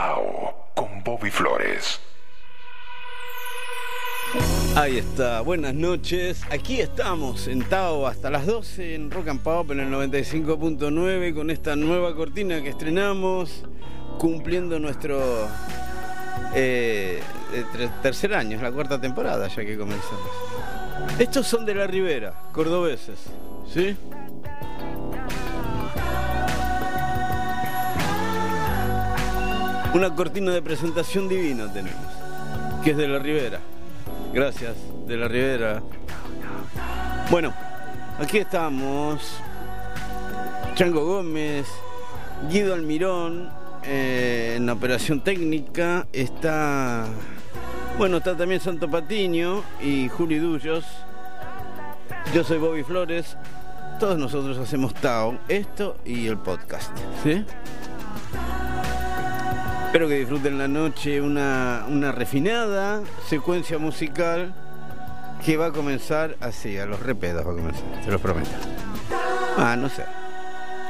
Tao con Bobby Flores. Ahí está, buenas noches. Aquí estamos en Tao hasta las 12 en Rock and Pop en el 95.9 con esta nueva cortina que estrenamos, cumpliendo nuestro eh, tercer año, es la cuarta temporada ya que comenzamos. Estos son de la Ribera, cordobeses, ¿sí? Una cortina de presentación divina tenemos, que es de la Ribera. Gracias, de la Ribera. Bueno, aquí estamos. Chango Gómez, Guido Almirón, eh, en operación técnica. Está, bueno, está también Santo Patiño y Juli Dullos. Yo soy Bobby Flores. Todos nosotros hacemos Tao, esto y el podcast. ¿Sí? Espero que disfruten la noche una, una refinada secuencia musical que va a comenzar así, a los repedos va a comenzar, se los prometo. Ah, no sé,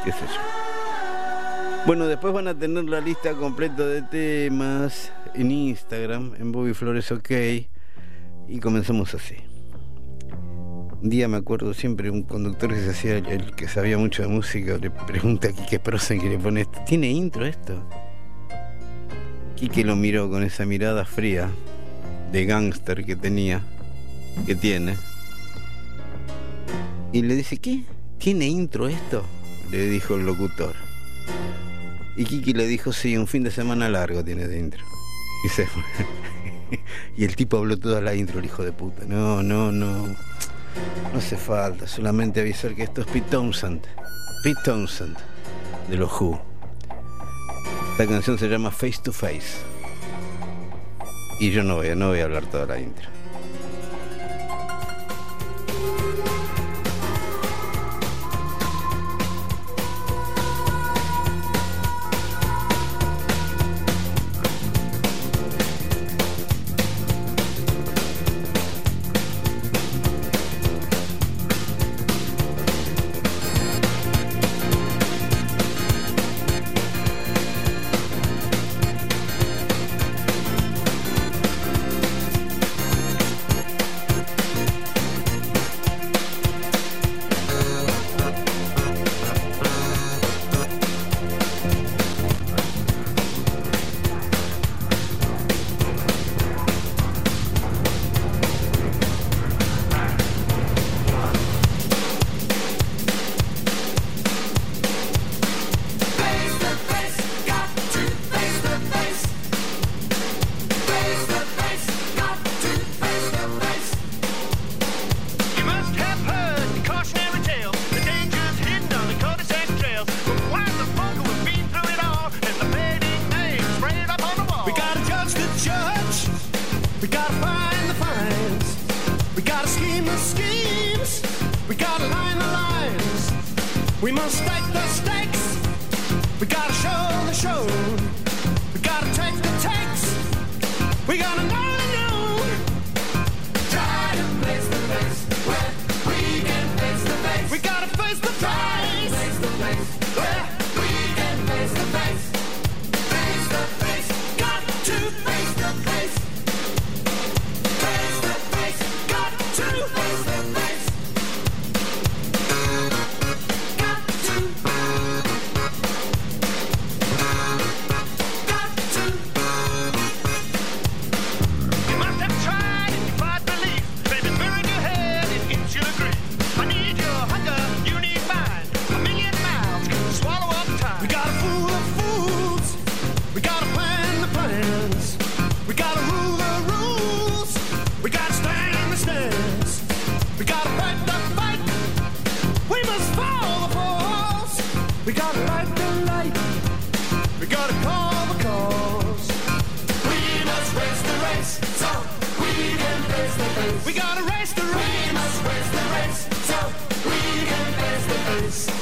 qué sé yo. Bueno, después van a tener la lista completa de temas en Instagram, en Bobby Flores OK, y comenzamos así. Un día me acuerdo siempre un conductor que se hacía el, que sabía mucho de música, le pregunta aquí qué prosen que le pone esto. ¿Tiene intro esto? Que lo miró con esa mirada fría de gángster que tenía, que tiene. Y le dice, ¿qué? ¿Tiene intro esto? Le dijo el locutor. Y Kiki le dijo, sí, un fin de semana largo tiene de intro. Y se fue. y el tipo habló toda la intro, el hijo de puta. No, no, no. No hace falta, solamente avisar que esto es Pete Townsend. Pete Townsend, de los Who. La canción se llama Face to Face. Y yo no voy, no voy a hablar toda la intro. We got another noon. Try to face the face where we can face the face. We gotta face the face. Try to face the face where. We must race the race so we can face the face.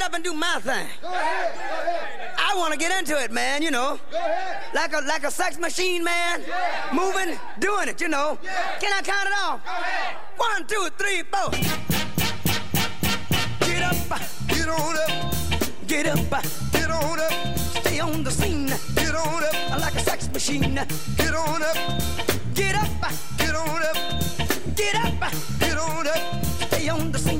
Get up and do my thing. I want to get into it, man, you know. Like a like a sex machine, man. Moving, doing it, you know. Can I count it off? One, two, three, four. Get up, Get on up, get up, get on up, stay on the scene. get on up, Like a sex machine. get on up, Get up, get on up, get up, get on up, stay on the scene.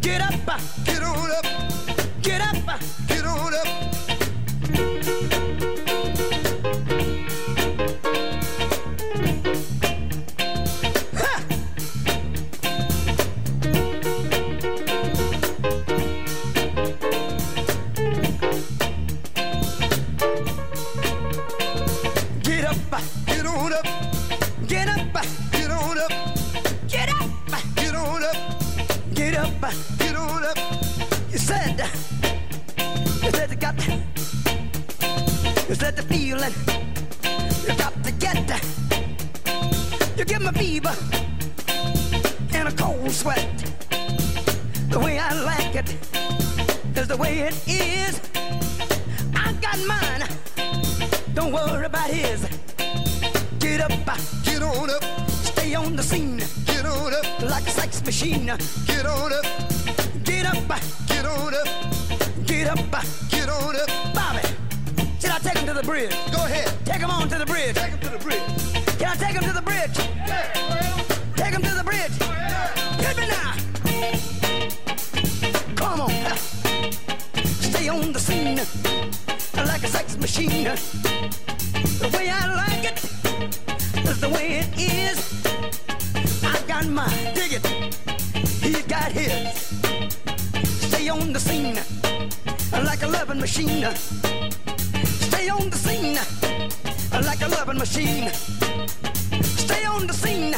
get up, get on up, get up. get on up. Give me fever and a cold sweat. The way I like it is the way it is. I got mine, don't worry about his. Get up, Get on up, stay on the scene get on up, like a sex machine. get on up, Get up, get on up, get up. get on up. Bobby, should I take him to the bridge? Go ahead, Take him on to the bridge. take him to the bridge. Can I take him to the bridge? Take him to the bridge. Hit me now. Come on. Stay on the scene like a sex machine. The way I like it is the way it is. I got mine. Dig it. He's got his. Stay on the scene like a loving machine. Stay on the scene like a loving machine. Stay on the scene.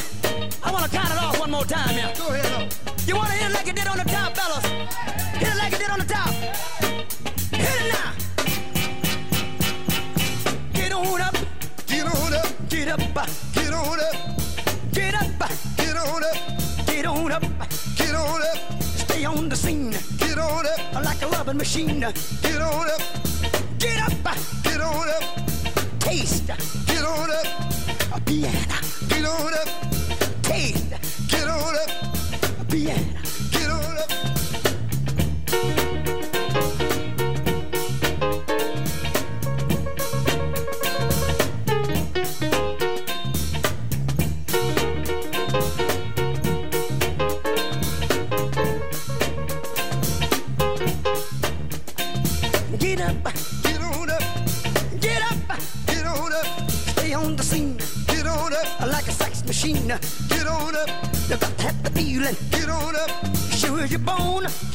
I want to count it off one more time here. Go ahead up. You want to hit it like it did on the top, fellas? Hit it like it did on the top. Hit it now. Get on up, Get on up, get up, get on up, get up, get on up, get on up. get on up, Stay on the scene get on up, like a loving machine. get on up, Get up, get on up, taste. Get on up, a piano. get on up, Taste. Get on up, a piano. Get on up, You got to have the feeling. get on up, Sure as you're.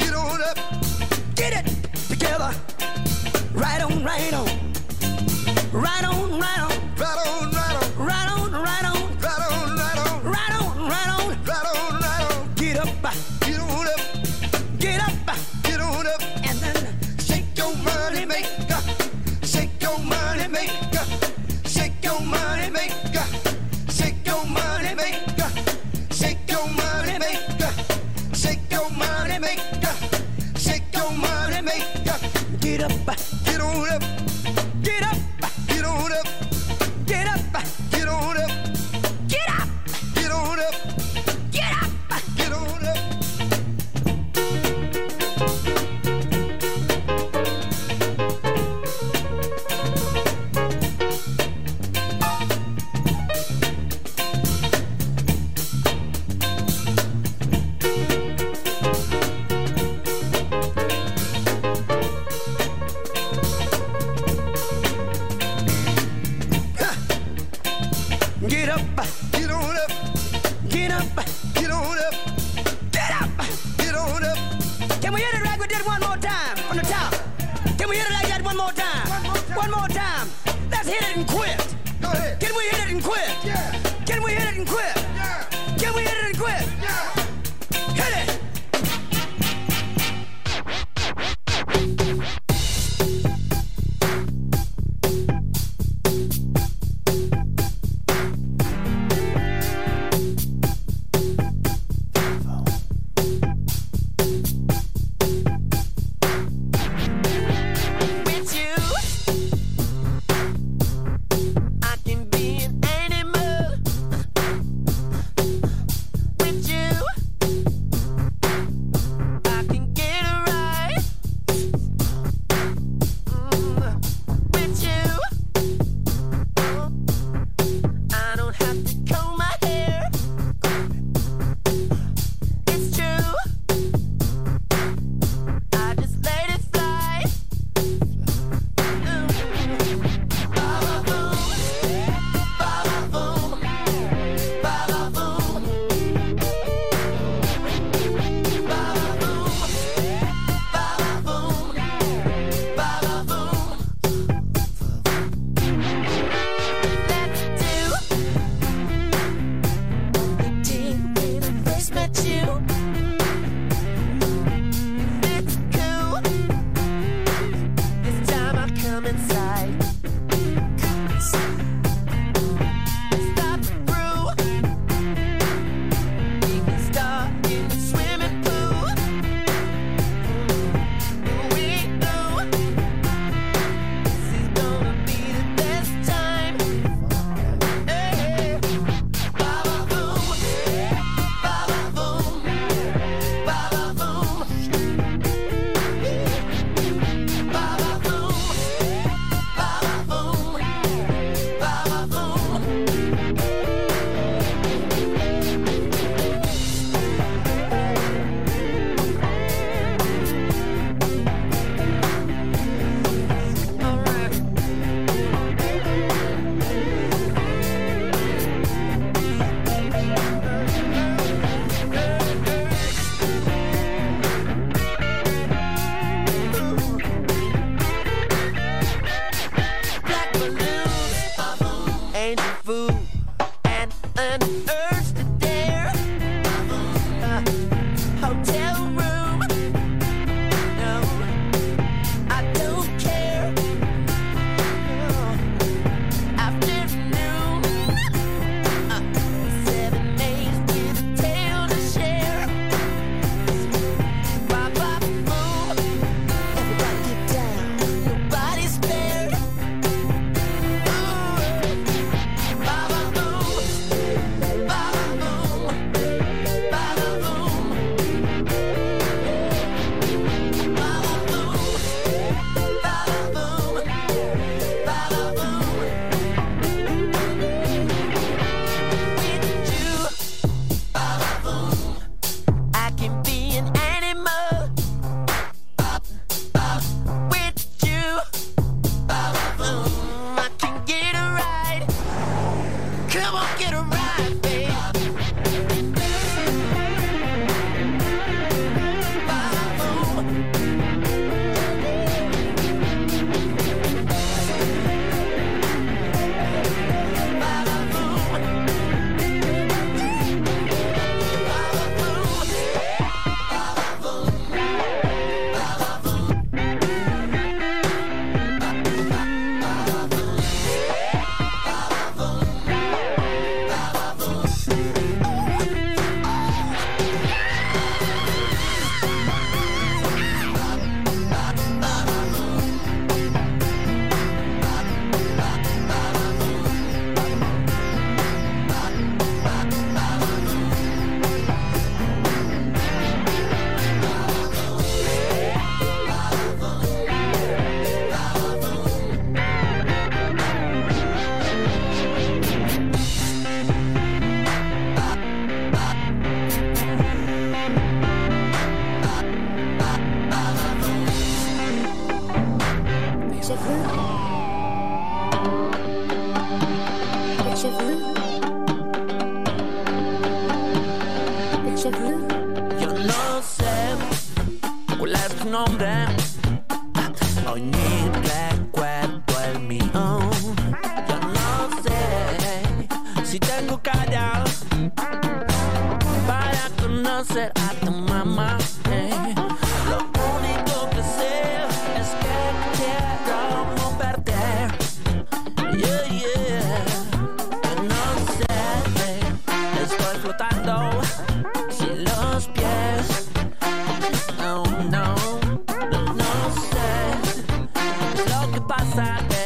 casa.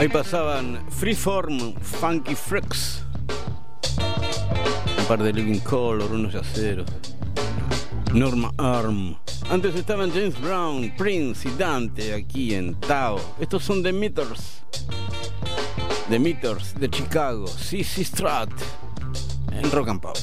Ahí pasaban Freeform, Funky Freaks. Un par de Living Color, unos yaceros. Norma Arm. Antes estaban James Brown, Prince y Dante aquí en Tao. Estos son The Meters. The Meters de Chicago. CC Strat. En Rock and Pop.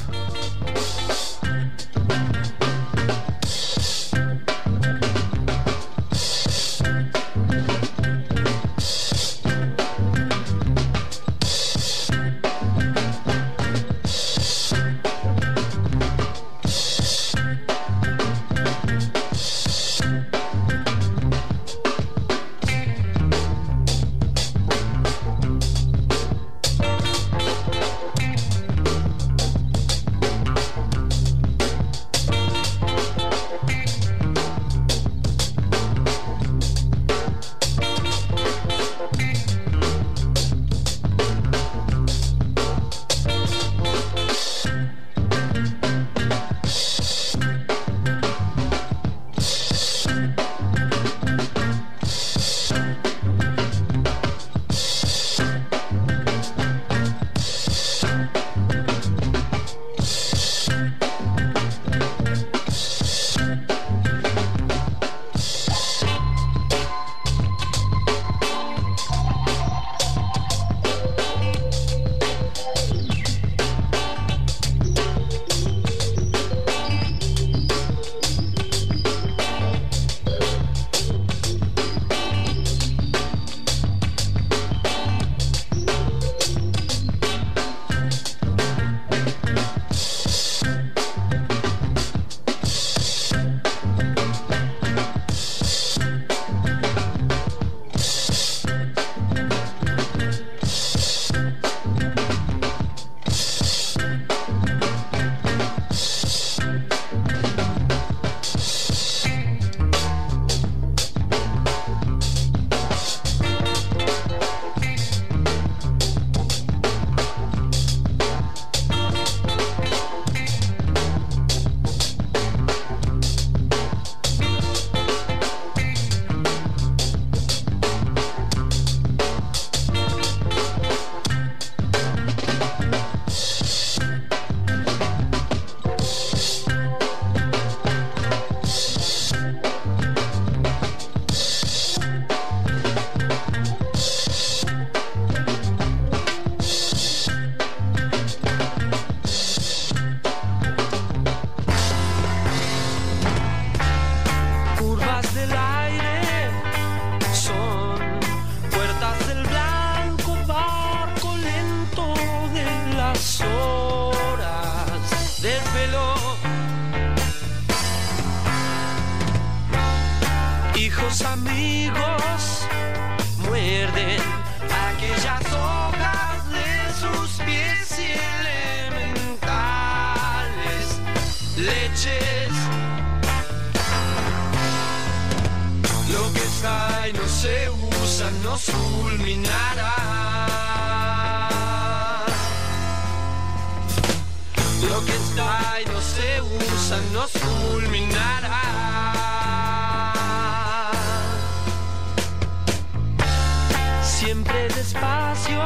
Despacio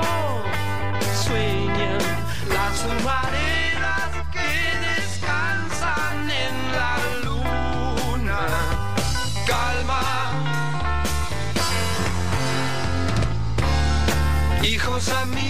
sueñan las humaredas que descansan en la luna. Calma. Hijos amigos,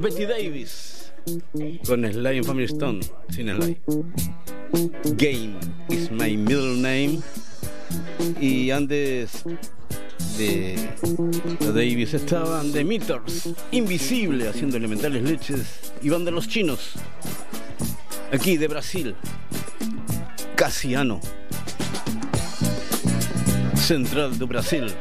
Betty Davis con Sly and Family Stone, sin Sly. Game is my middle name. Y antes de Davis estaban The Meters, Invisible, haciendo elementales leches. Y van de los chinos, aquí de Brasil, Casiano, Central de Brasil.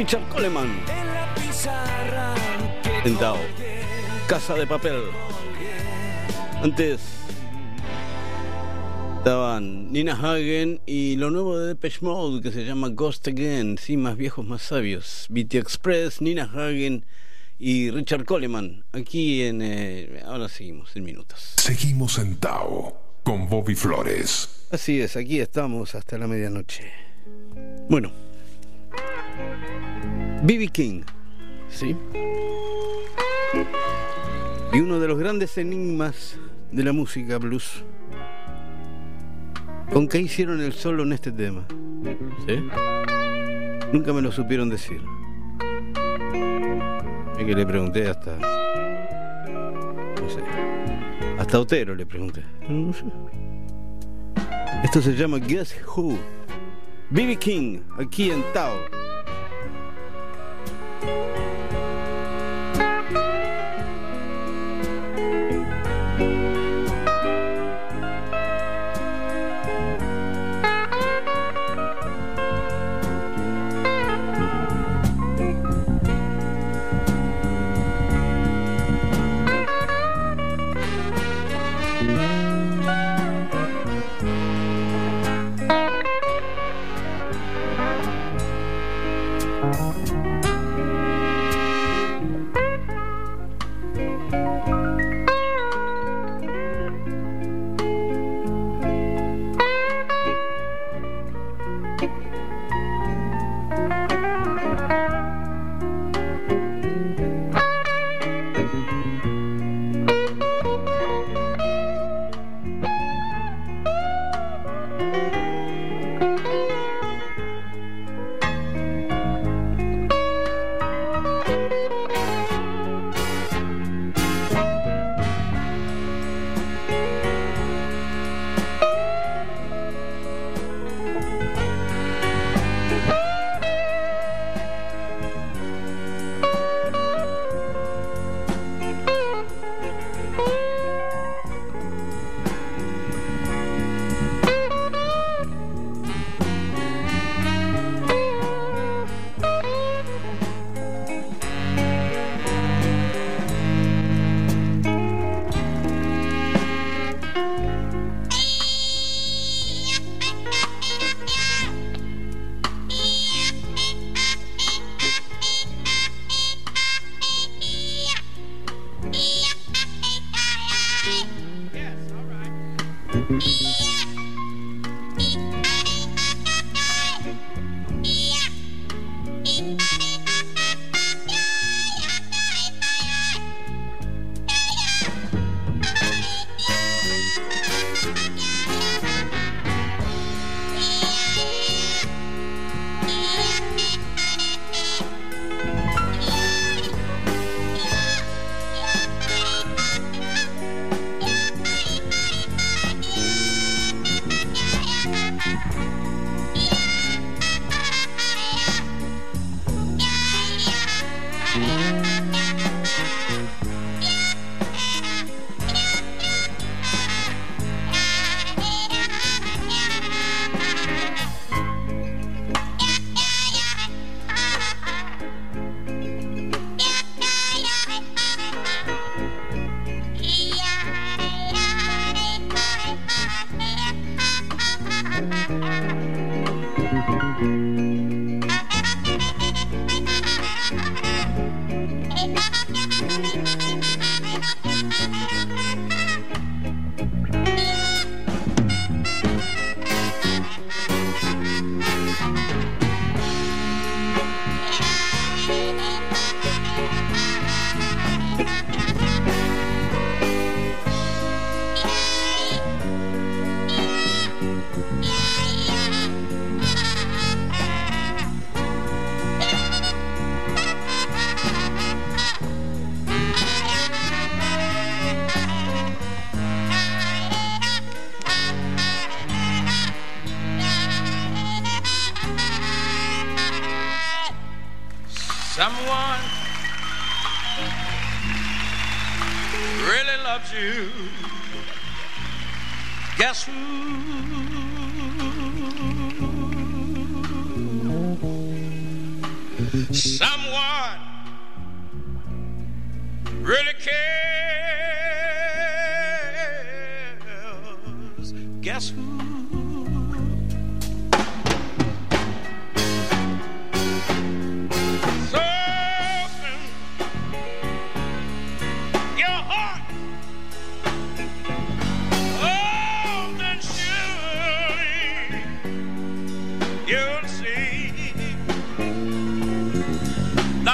Richard Coleman, colgué. Casa de Papel. Antes estaban Nina Hagen y lo nuevo de Depeche Mode que se llama Ghost Again. Sí, más viejos, más sabios. BT Express, Nina Hagen y Richard Coleman. Aquí en. eh, ahora seguimos en minutos. Seguimos en Tao con Bobby Flores. Así es, aquí estamos hasta la medianoche. Bueno. B.B. King, ¿sí? Y uno de los grandes enigmas de la música blues. ¿Con qué hicieron el solo en este tema? ¿Sí? Nunca me lo supieron decir. Es que le pregunté hasta. No sé. Hasta Otero le pregunté. No sé. Esto se llama Guess Who. B.B. King, aquí en Tao.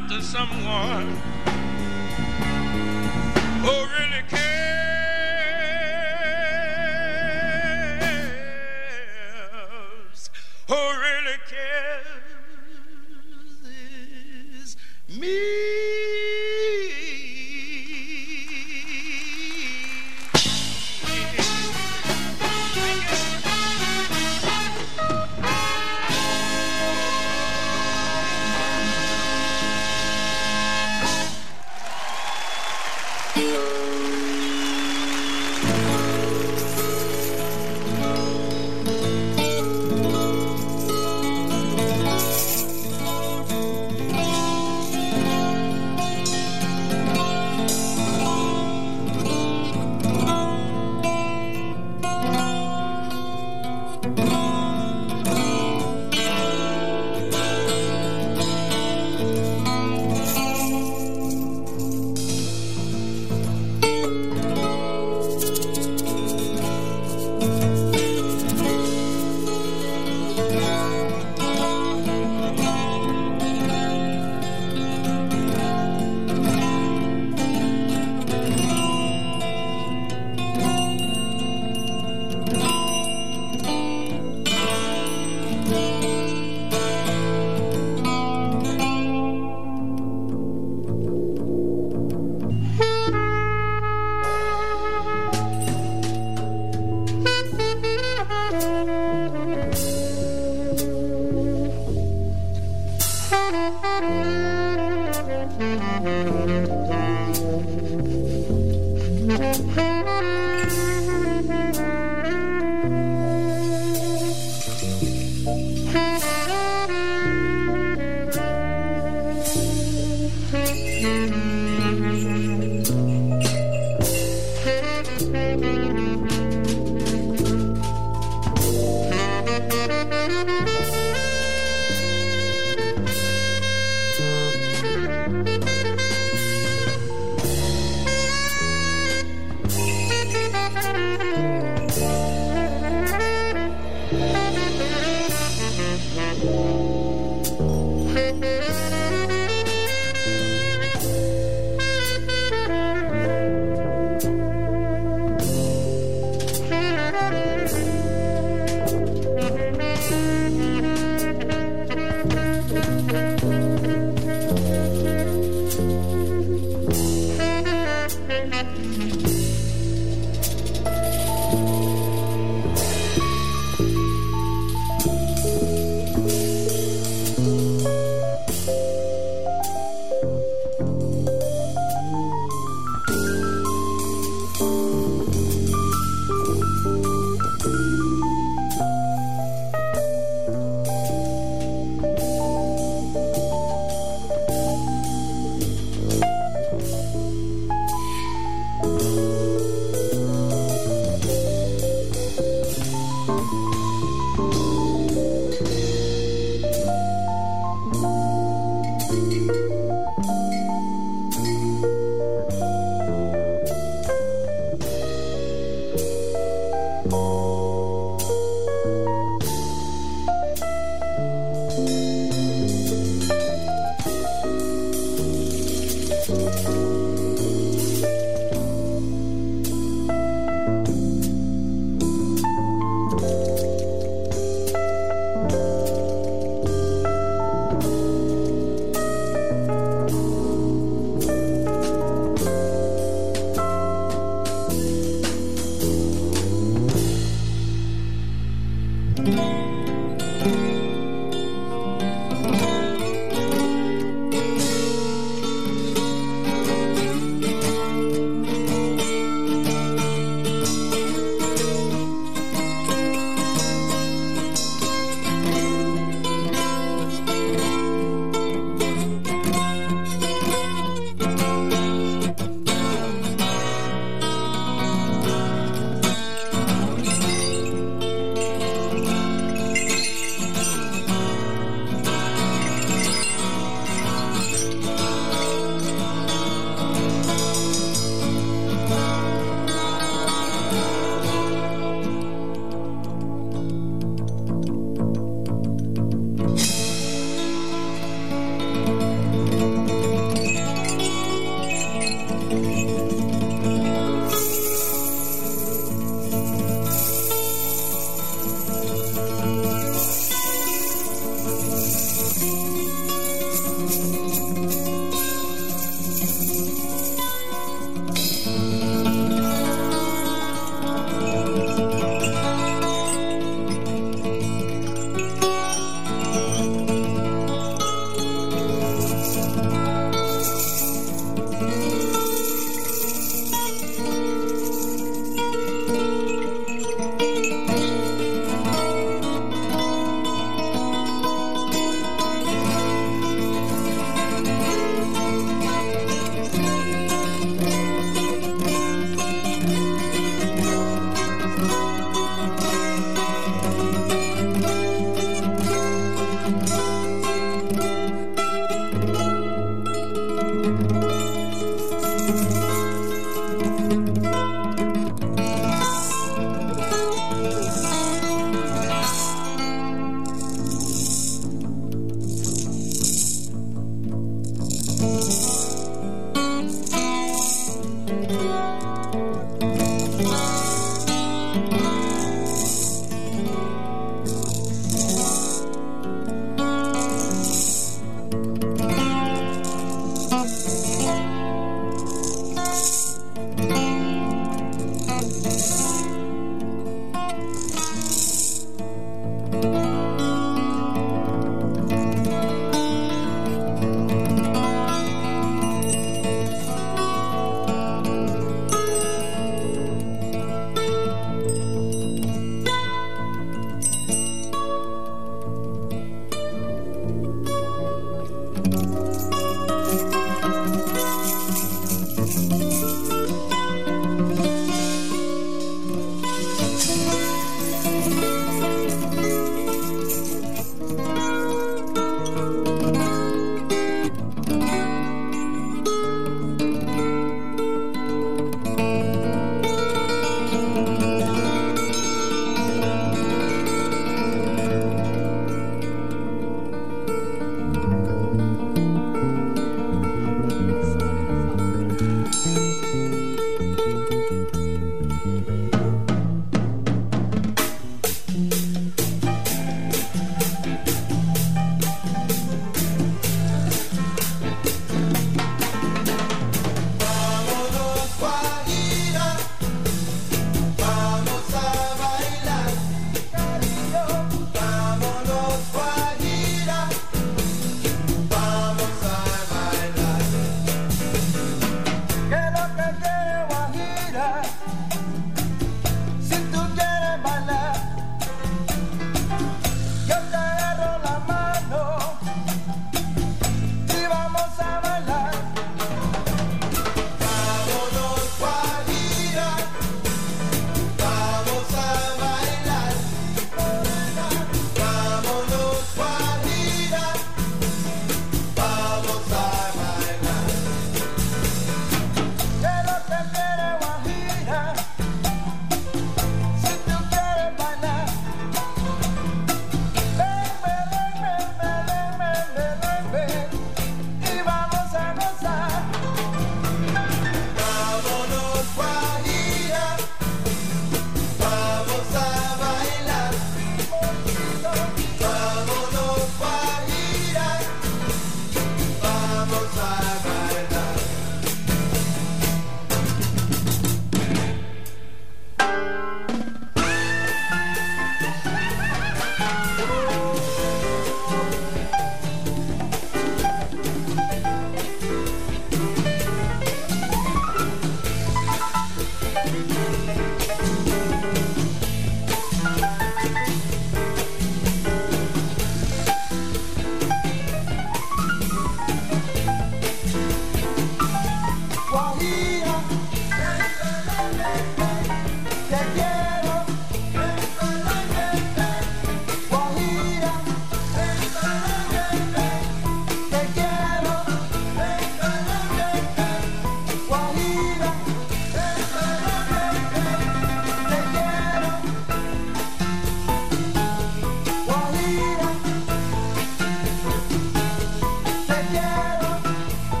That there's someone. Who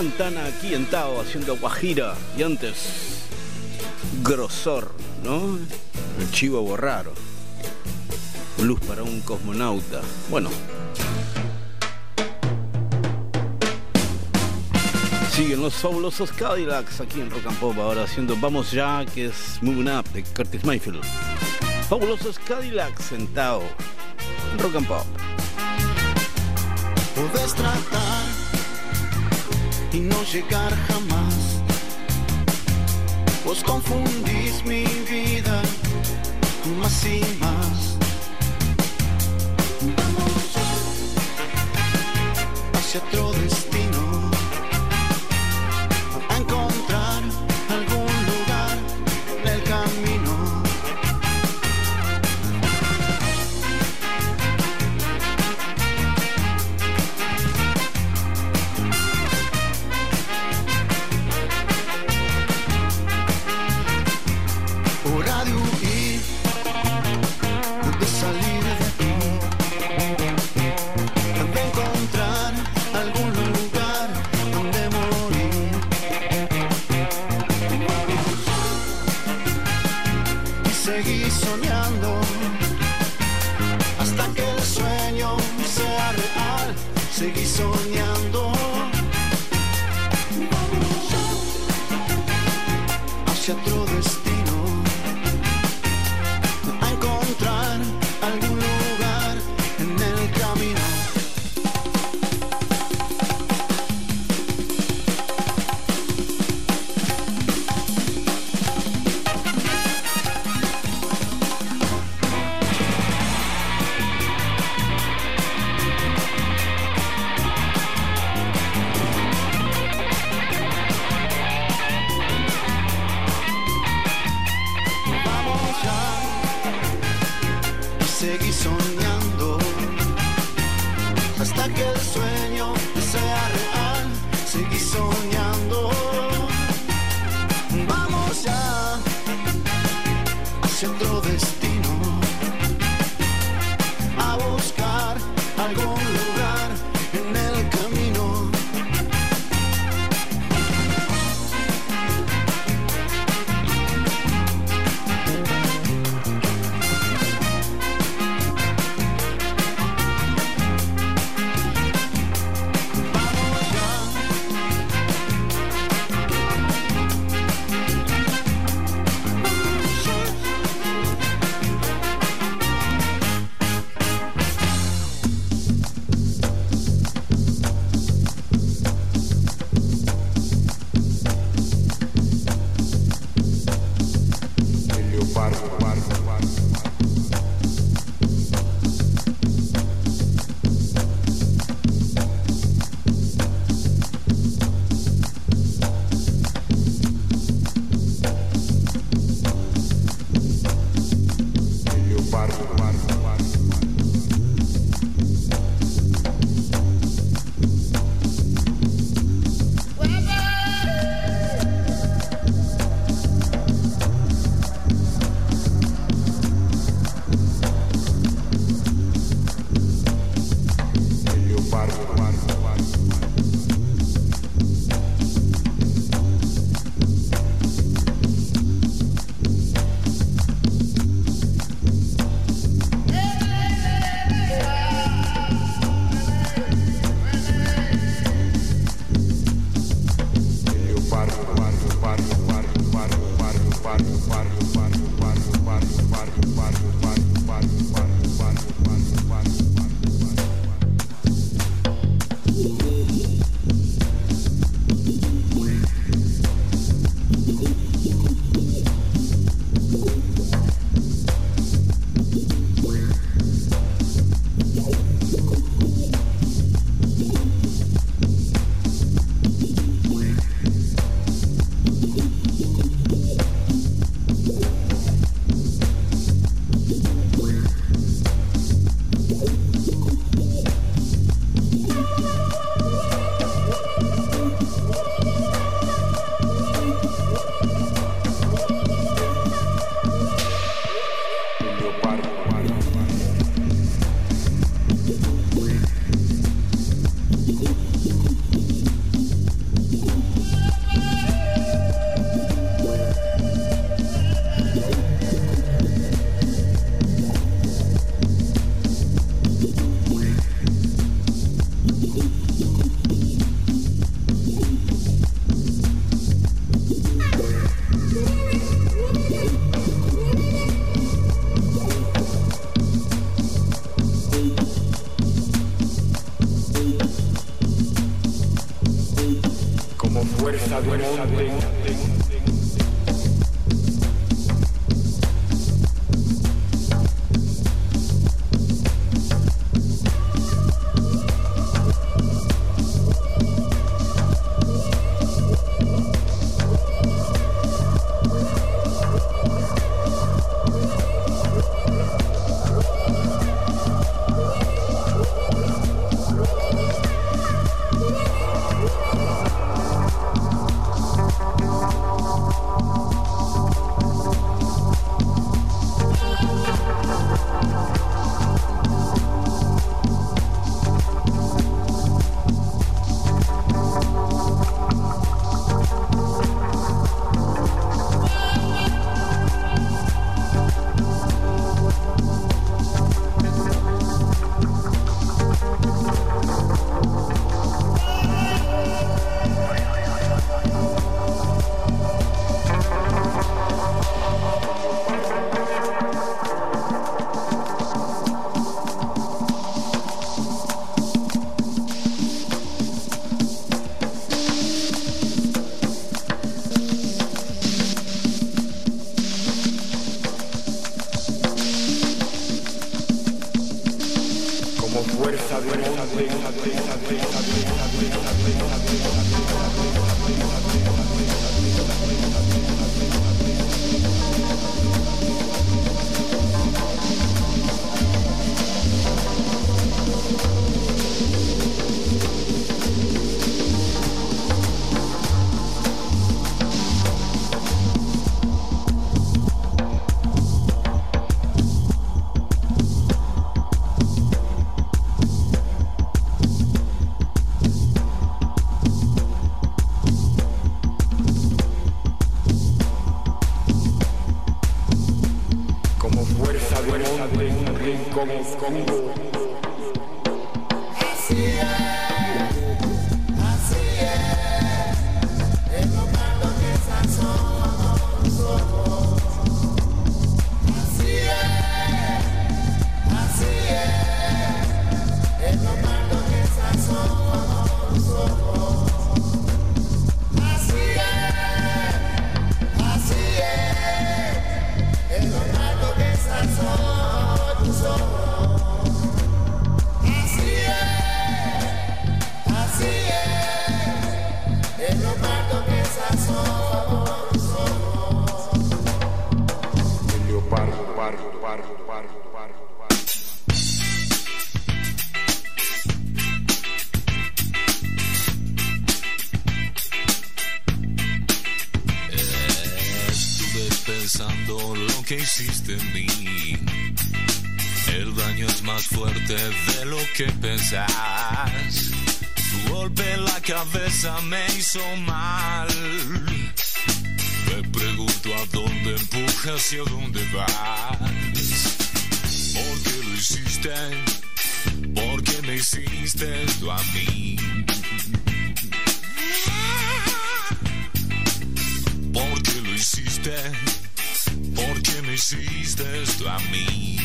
Santana aquí en Tao haciendo Guajira y antes Grosor, ¿no? El chivo borraro. Luz para un cosmonauta. Bueno. Siguen los fabulosos Cadillacs aquí en Rock and Pop ahora haciendo Vamos ya, que es Moving Up de Curtis Mayfield. Fabulosos Cadillacs en Tao. Rock and Pop. Podés tratar y no llegar jamás. Vos confundís mi vida más y más. Vamos hacia otro destino, con pensando lo que hiciste en mí. El daño es más fuerte de lo que pensás. Tu golpe en la cabeza me hizo mal. Me pregunto a dónde empujas y a dónde vas. ¿Por qué lo hiciste? ¿Por qué me hiciste a mí? ¿Por qué lo hiciste? ¿Por qué me hiciste a mí?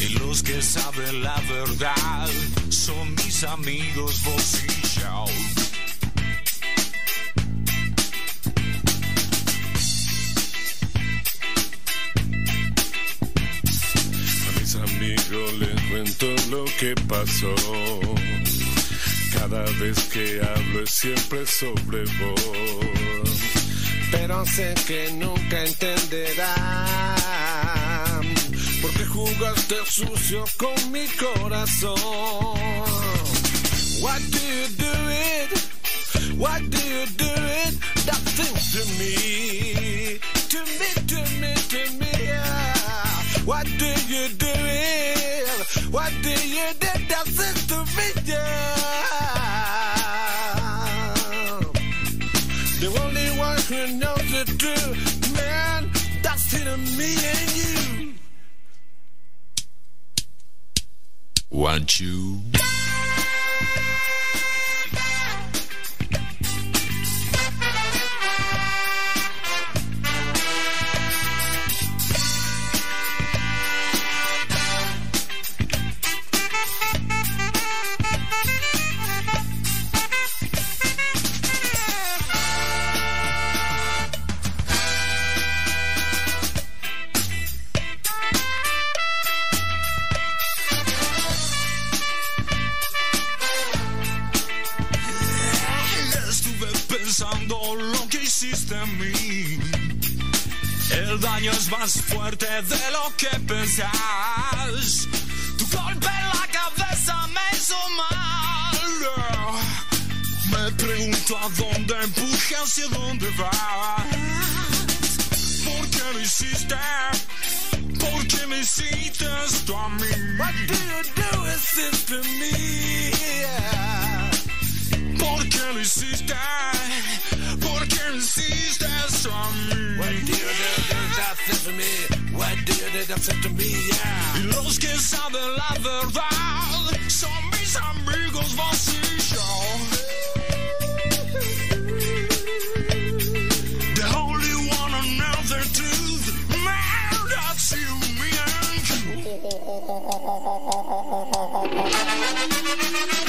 Y los que saben la verdad son mis amigos vos y yo. Lo que pasó. Cada vez que hablo es siempre sobre vos. Pero sé que nunca entenderán. Porque jugaste sucio con mi corazón. Why do you do it? Why do you do it? That thing to me. To me, to me, to me. yeah. Why do you do it? Why do you do that thing to me? The only one who knows the truth, man, that's it me and you. Want you? Es más fuerte de lo que pensás. Tu golpe en la cabeza me hizo mal. Me pregunto a dónde empuje, hacia dónde vas. ¿Por qué lo hiciste? ¿Por qué me hiciste esto a mí? What do you do this to me? ¿Por qué lo hiciste? ¿Por qué me hiciste esto a mí? What do you do me? What do you do to me? Yeah. Y los que saben la verdad son mis amigos vos y yo. They only wanna know the truth. Man, that's you, me and If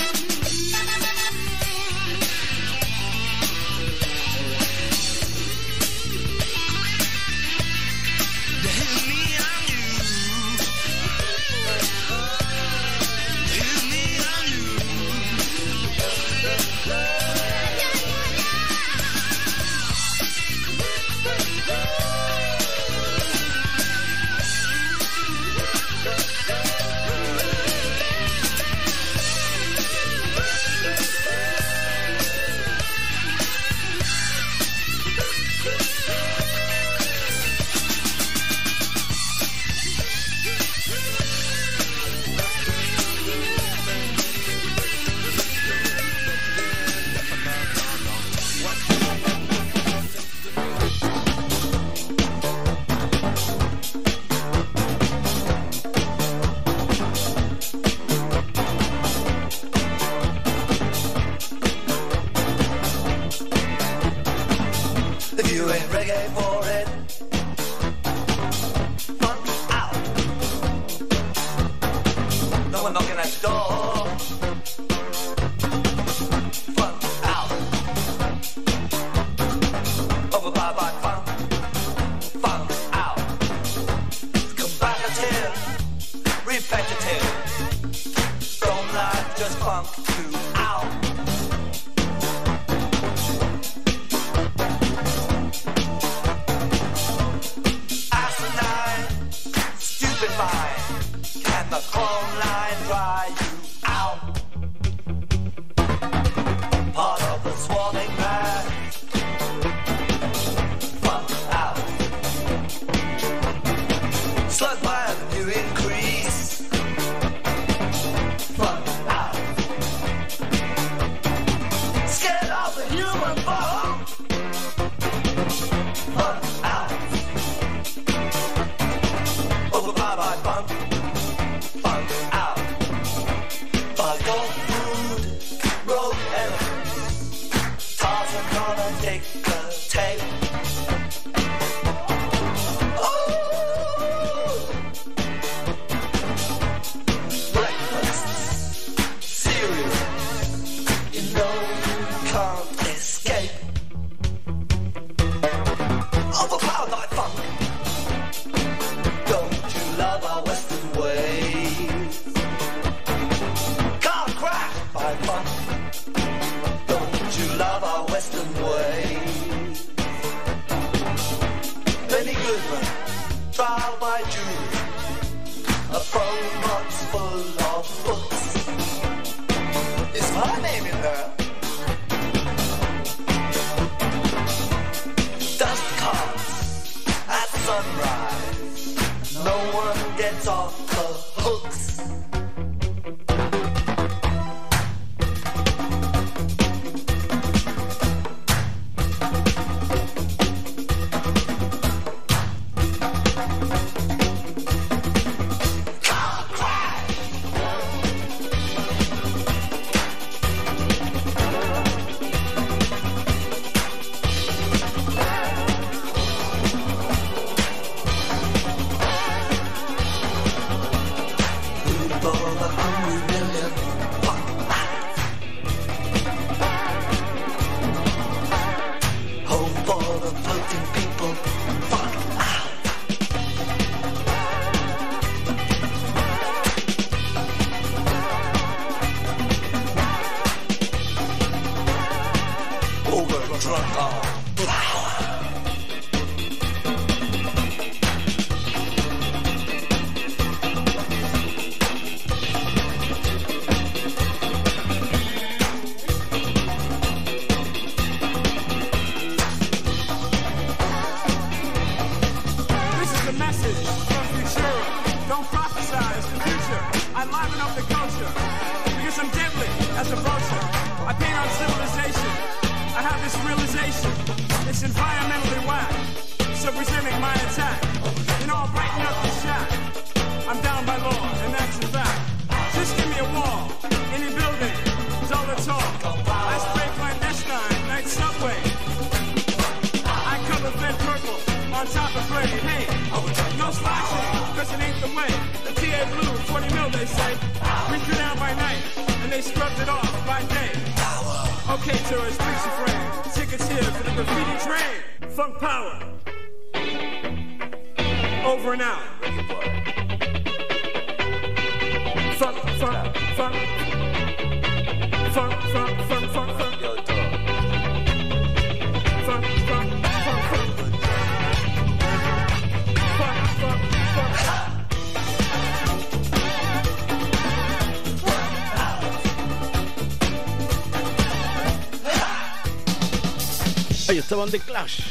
estaban The Clash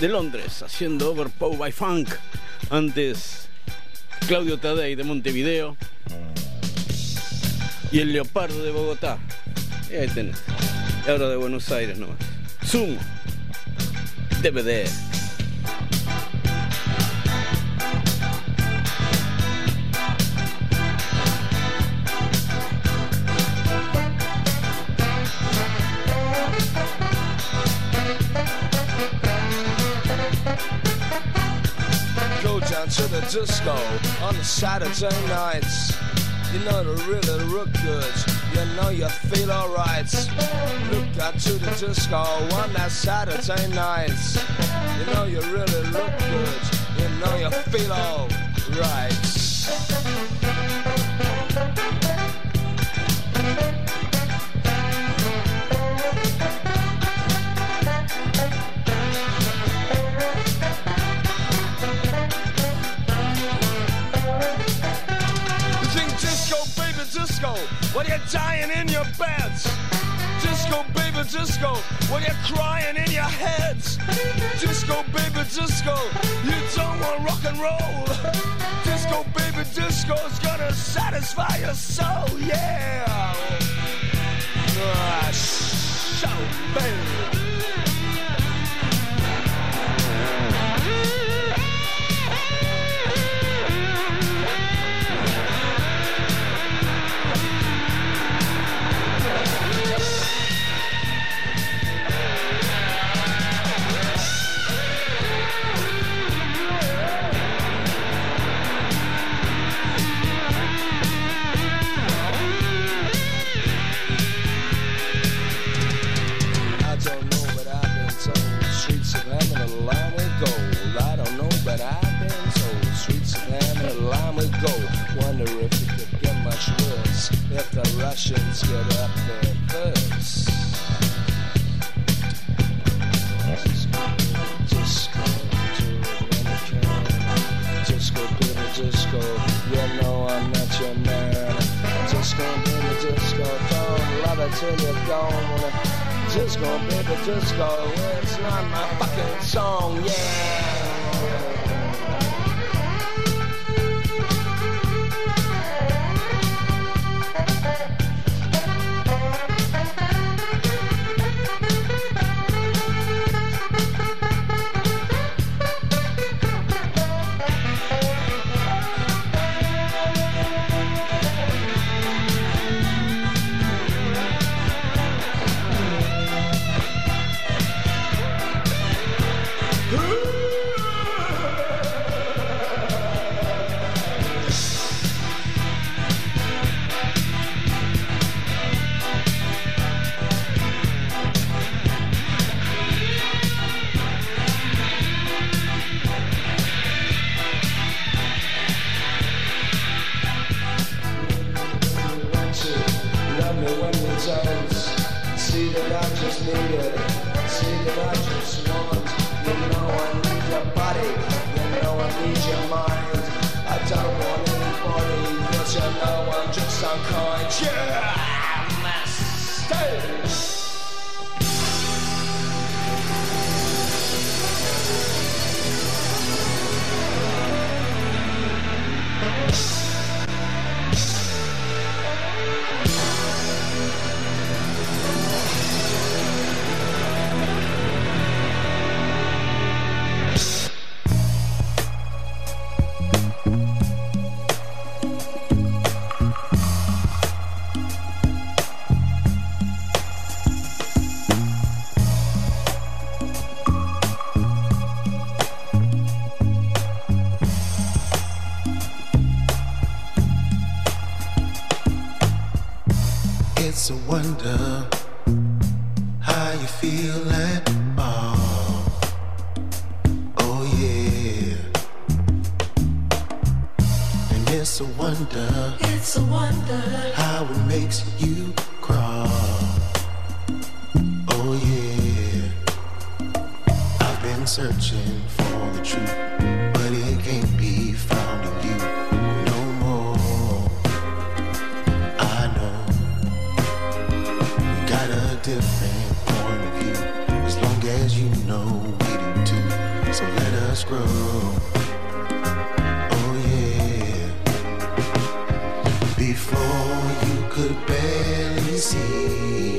de Londres haciendo Overpower by Funk. Antes Claudio Tadei de Montevideo y el Leopardo de Bogotá. Y ahí tenés. Y ahora de Buenos Aires nomás. Sumo. DVD. Disco on the Saturday nights. You know the really look good, you know you feel alright. Look out to the disco on that Saturday nights. You know you really look good, you know you feel alright. you're dying in your beds. Disco, baby, disco, when you're crying in your heads. Disco, baby, disco, you don't want rock and roll. Disco, baby, disco's gonna satisfy your soul, yeah. Ah, shout, baby. wonder. could barely see.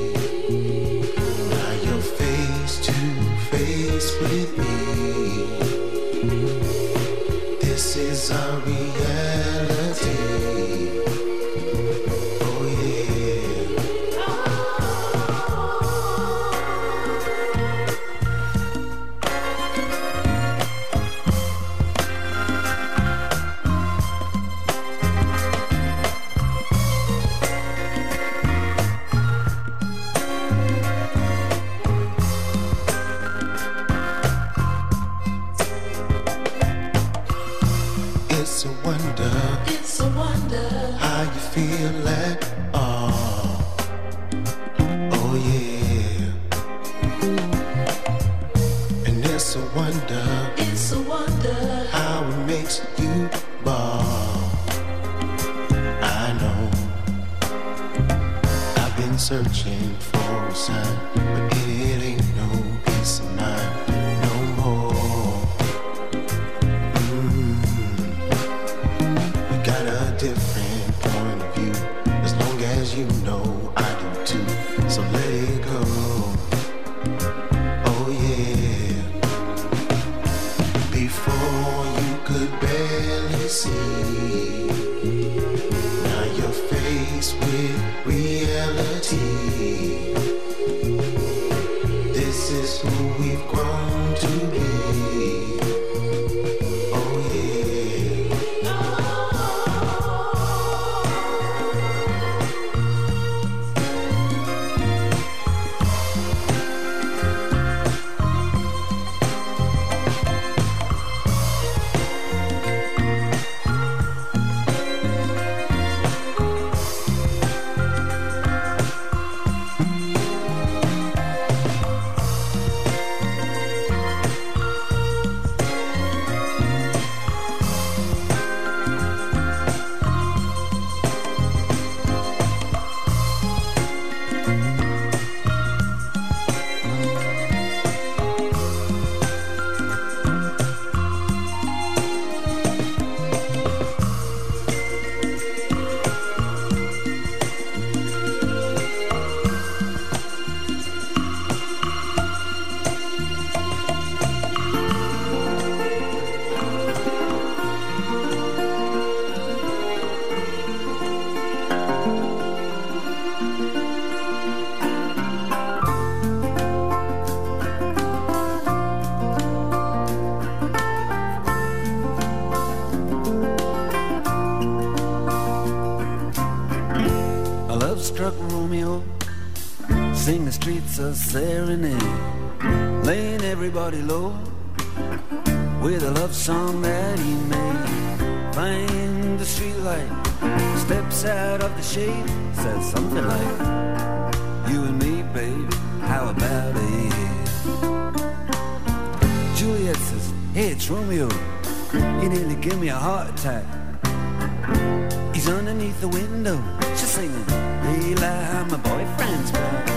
She's singing, Leela, my boyfriend's back.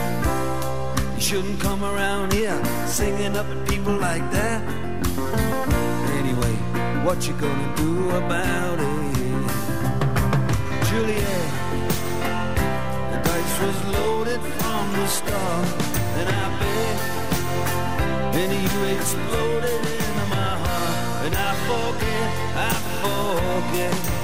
You shouldn't come around here singing up at people like that. Anyway, what you gonna do about it? Juliet, the dice was loaded from the start, and I bet, and you exploded into my heart, and I forget, I forget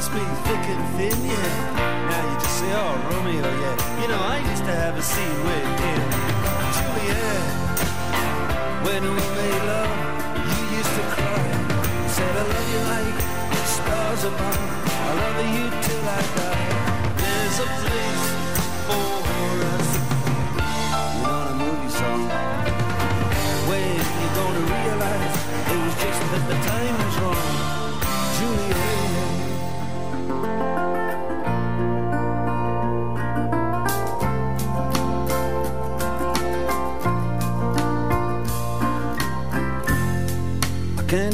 Me thick and thin, yeah. Now you just say, oh, Romeo, yeah. You know, I used to have a scene with him. Juliet, when we made love, you used to cry. Said, I love you like stars above. I love you till I die. There's a place for us. You know the movie song. When you're gonna realize it was just that the time was wrong.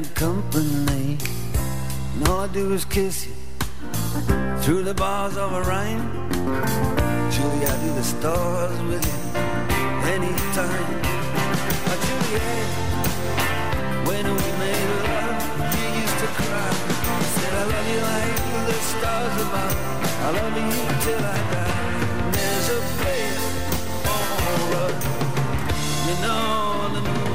bad company. And all I do is kiss you through the bars of a rhyme. Julie, I do the stars with you anytime. Oh, Juliet, when we made love, you used to cry. Said I love you like the stars above. I love you till I die. And there's a place for us. You know the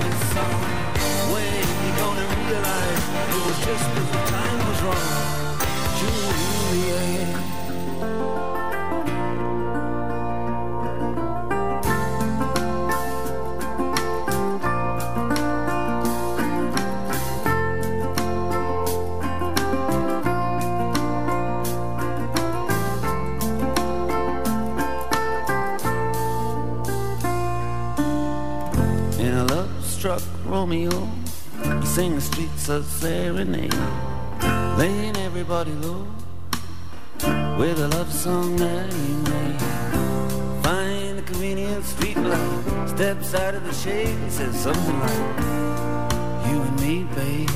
was just that the time was wrong. Juliet. Romeo, he sang the streets of serenade, laying everybody low with a love song that he made. Find the convenient street light, steps out of the shade, he says something like, "You and me, babe,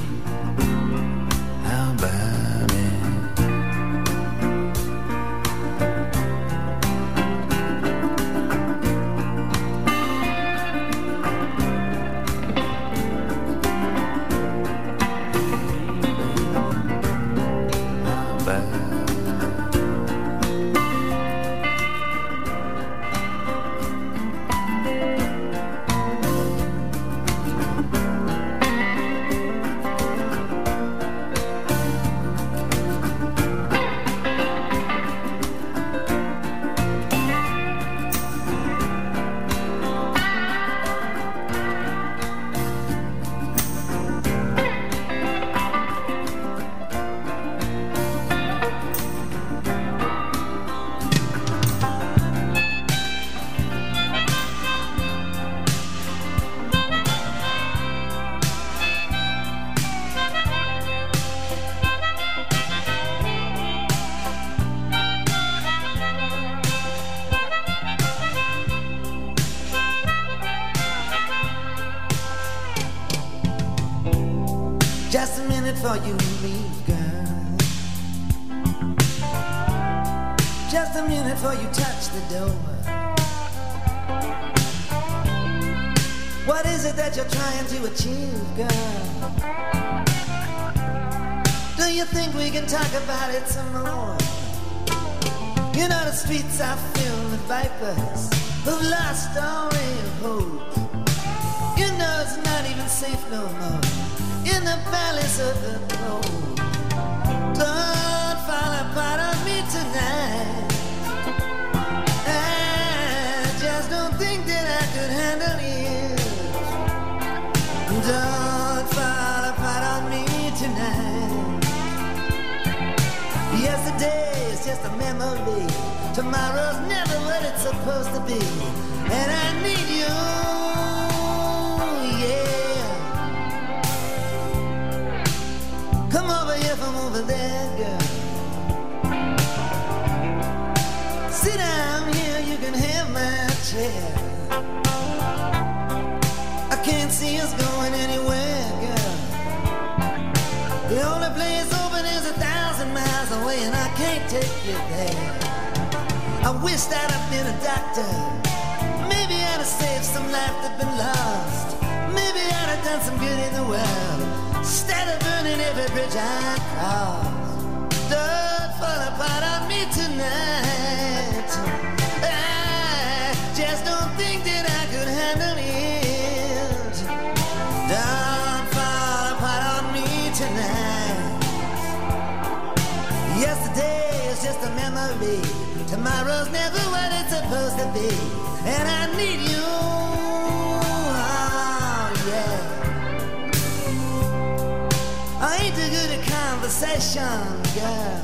ain't too good at conversation, girl.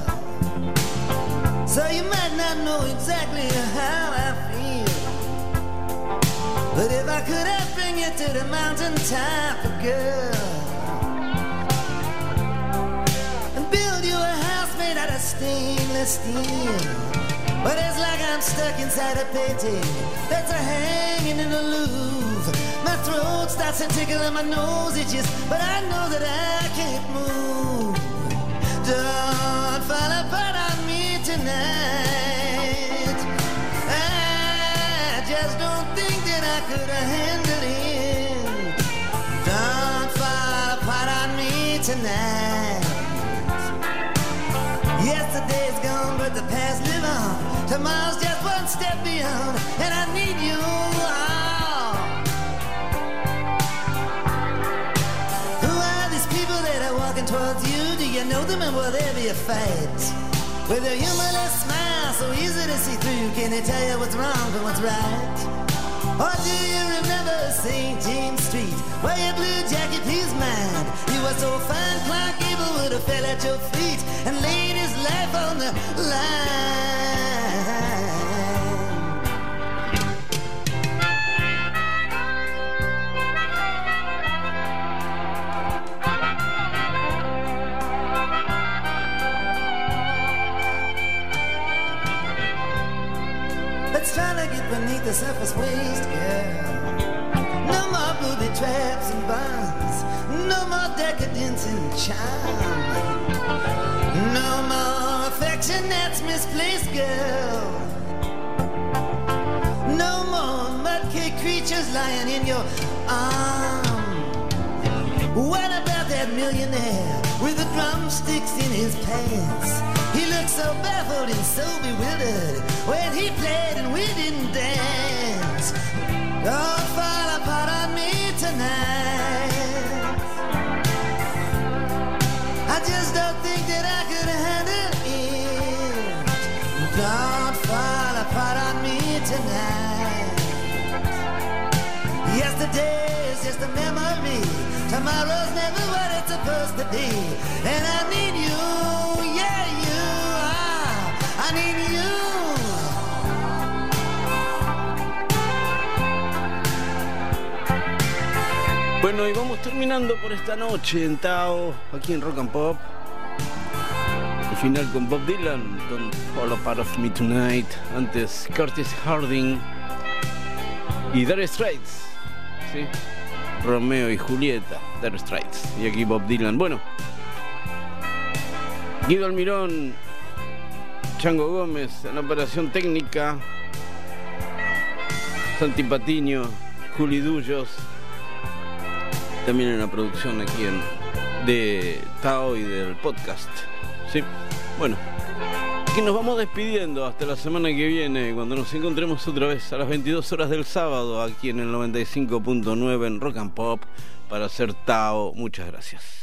So you might not know exactly how I feel. But if I could, I'd bring you to the mountain top, girl. And build you a house made out of stainless steel. But it's like I'm stuck inside a painting that's a hanging in the Louvre. My throat starts to tickle and my nose itches, but I know that I can't move. Don't fall apart on me tonight. I just don't think that I could have handled it. Don't fall apart on me tonight. Yesterday's gone, but the past live on. Tomorrow's Do you know them, and will there be a fight? With a humorless smile, so easy to see through, can they tell you what's wrong from what's right? Or do you remember St. James Street, where your blue jacket pleased mine? You were so fine, Clark Gable would have fell at your feet and laid his life on the line. The surface waste, girl. No more booby traps and bonds. No more decadence and charm. No more affection that's misplaced, girl. No more mudcake creatures lying in your arm. What about that millionaire with the drumsticks in his pants? Looked so baffled and so bewildered when he played and we didn't dance. Don't fall apart on me tonight. I just don't think that I could handle it. Don't fall apart on me tonight. Yesterday is just a memory. Tomorrow's never what it's supposed to be. And I need you. Bueno, y vamos terminando por esta noche en Tao, aquí en Rock and Pop. El final con Bob Dylan, Don't Fall Apart of Me Tonight. Antes Curtis Harding y Dire Straits. ¿sí? Romeo y Julieta, Dire Straits. Y aquí Bob Dylan. Bueno, Guido Almirón, Chango Gómez en operación técnica. Santi Patiño, Juli Dullos, también en la producción aquí en, de Tao y del podcast. Sí, bueno, aquí nos vamos despidiendo hasta la semana que viene, cuando nos encontremos otra vez a las 22 horas del sábado, aquí en el 95.9 en Rock and Pop, para hacer Tao. Muchas gracias.